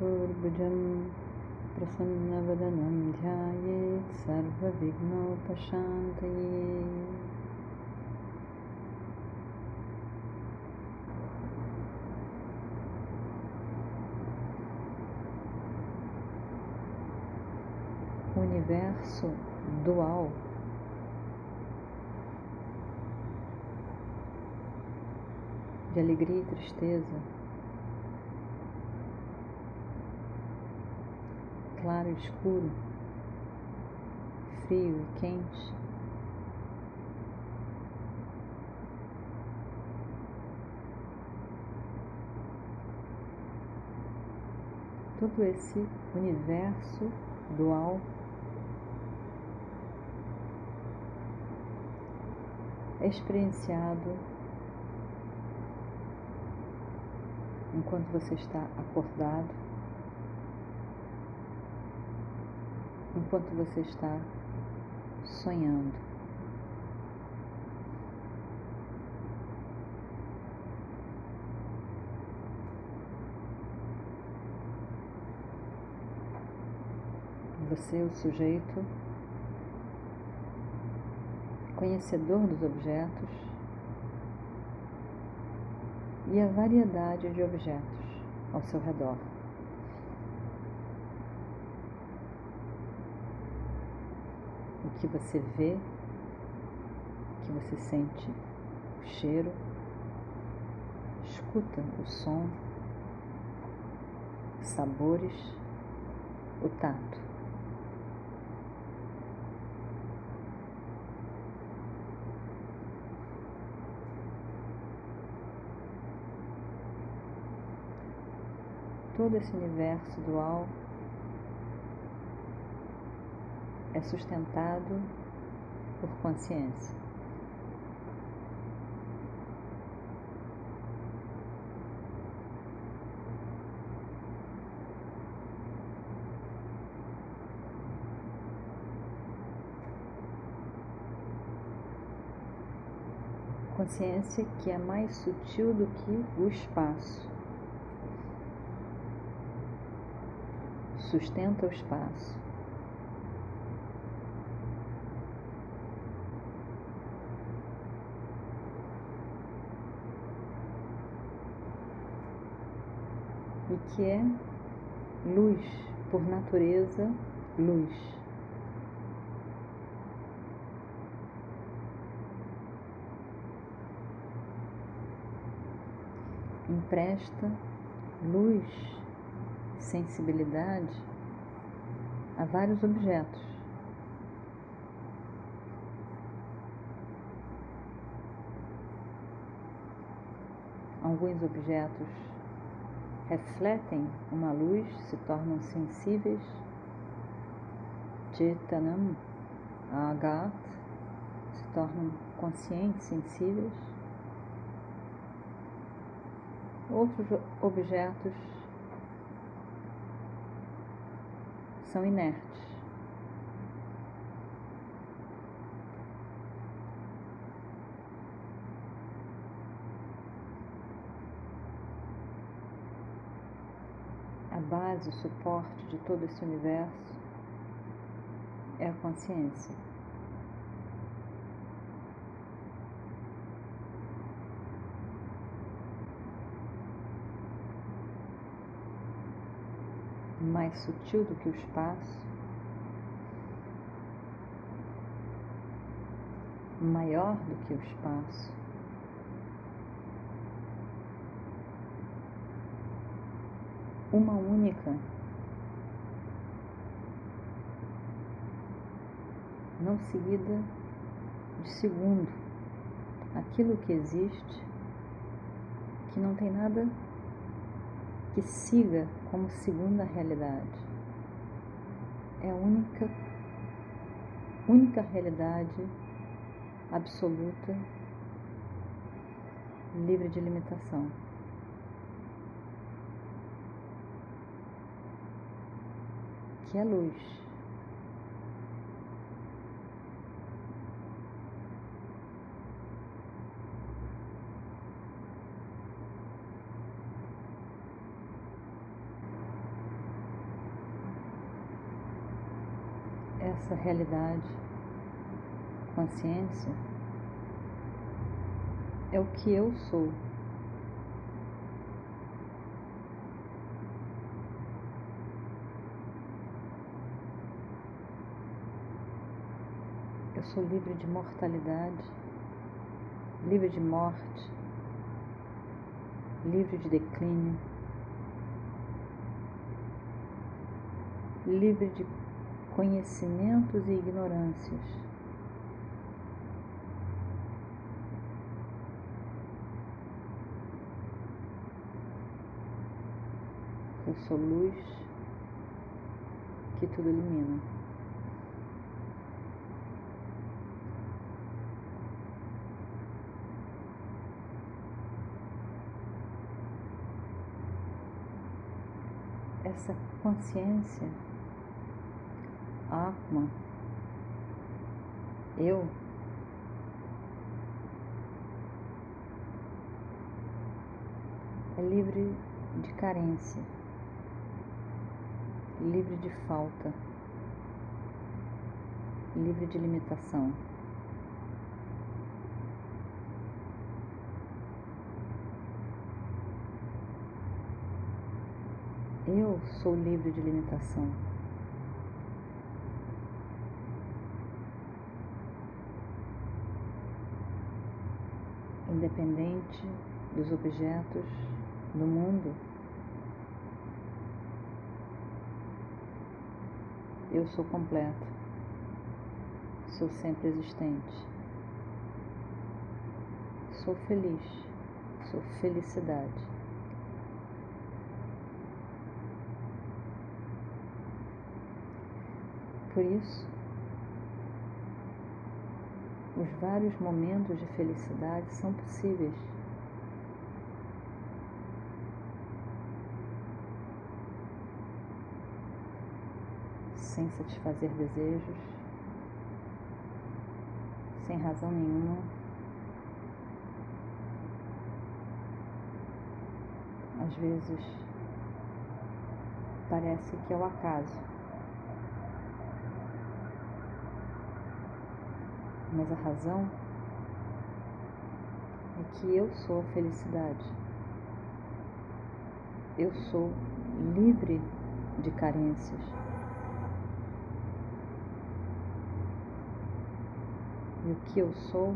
चतुर्भुजं प्रसन्नवदनं ध्यायेत् सर्वविघ्नोपशान्तये universo dual de alegria e tristeza Claro e escuro, frio e quente. Todo esse universo dual é experienciado enquanto você está acordado enquanto você está sonhando. Você é o sujeito conhecedor dos objetos e a variedade de objetos ao seu redor. Que você vê, que você sente o cheiro, escuta o som, sabores, o tato. Todo esse universo dual é sustentado por consciência. Consciência que é mais sutil do que o espaço. Sustenta o espaço. e que é luz, por natureza, luz. Empresta luz, sensibilidade a vários objetos. Alguns objetos refletem uma luz, se tornam sensíveis. Chetanam, Agat, se tornam conscientes, sensíveis. Outros objetos são inertes. Base, o suporte de todo esse universo é a consciência. Mais sutil do que o espaço, maior do que o espaço. Uma única. Não seguida de segundo. Aquilo que existe, que não tem nada que siga como segunda realidade. É a única, única realidade absoluta, livre de limitação. Que é luz. essa realidade, consciência, é o que eu sou. Eu sou livre de mortalidade, livre de morte, livre de declínio, livre de conhecimentos e ignorâncias. Eu sou luz que tudo ilumina. Essa consciência Atma, eu, é livre de carência, livre de falta, livre de limitação. Eu sou livre de limitação. independente dos objetos do mundo. Eu sou completo, sou sempre existente, sou feliz, sou felicidade. Por isso, os vários momentos de felicidade são possíveis. Sem satisfazer desejos, sem razão nenhuma. Às vezes parece que é o acaso. Mas a razão é que eu sou a felicidade. Eu sou livre de carências. E o que eu sou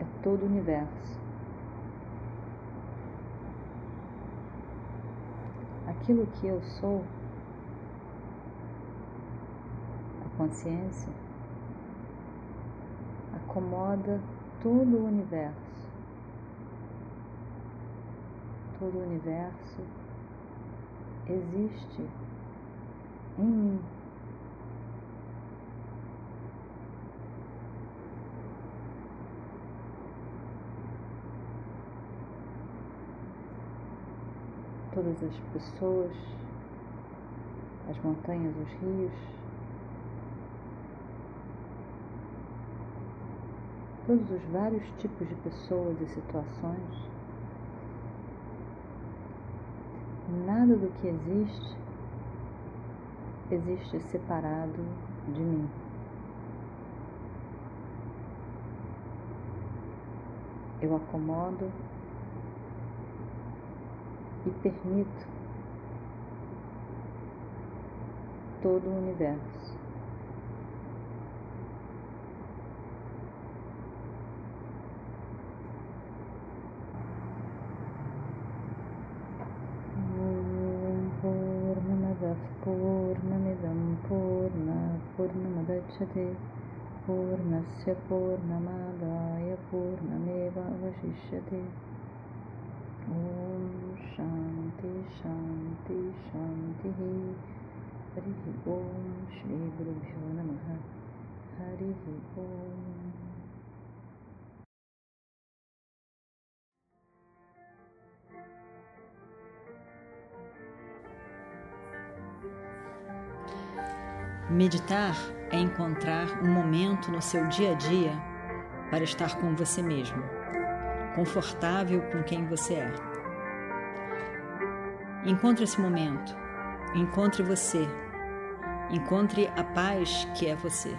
é todo o universo. Aquilo que eu sou, a consciência, acomoda todo o universo. Todo o universo existe em mim. Todas as pessoas, as montanhas, os rios, todos os vários tipos de pessoas e situações. Nada do que existe existe separado de mim. Eu acomodo e permito todo o universo. Purnamidam Purna Purnamadachate Purnasya Purnamadaya Purnameva Vashishyate é शान्ति शान्तिः हरिः ॐ श्रीगुरुभ्यो नमः हरिः ॐ Meditar é encontrar um momento no seu dia a dia para estar com você mesmo, confortável com quem você é. Encontre esse momento, encontre você, encontre a paz que é você.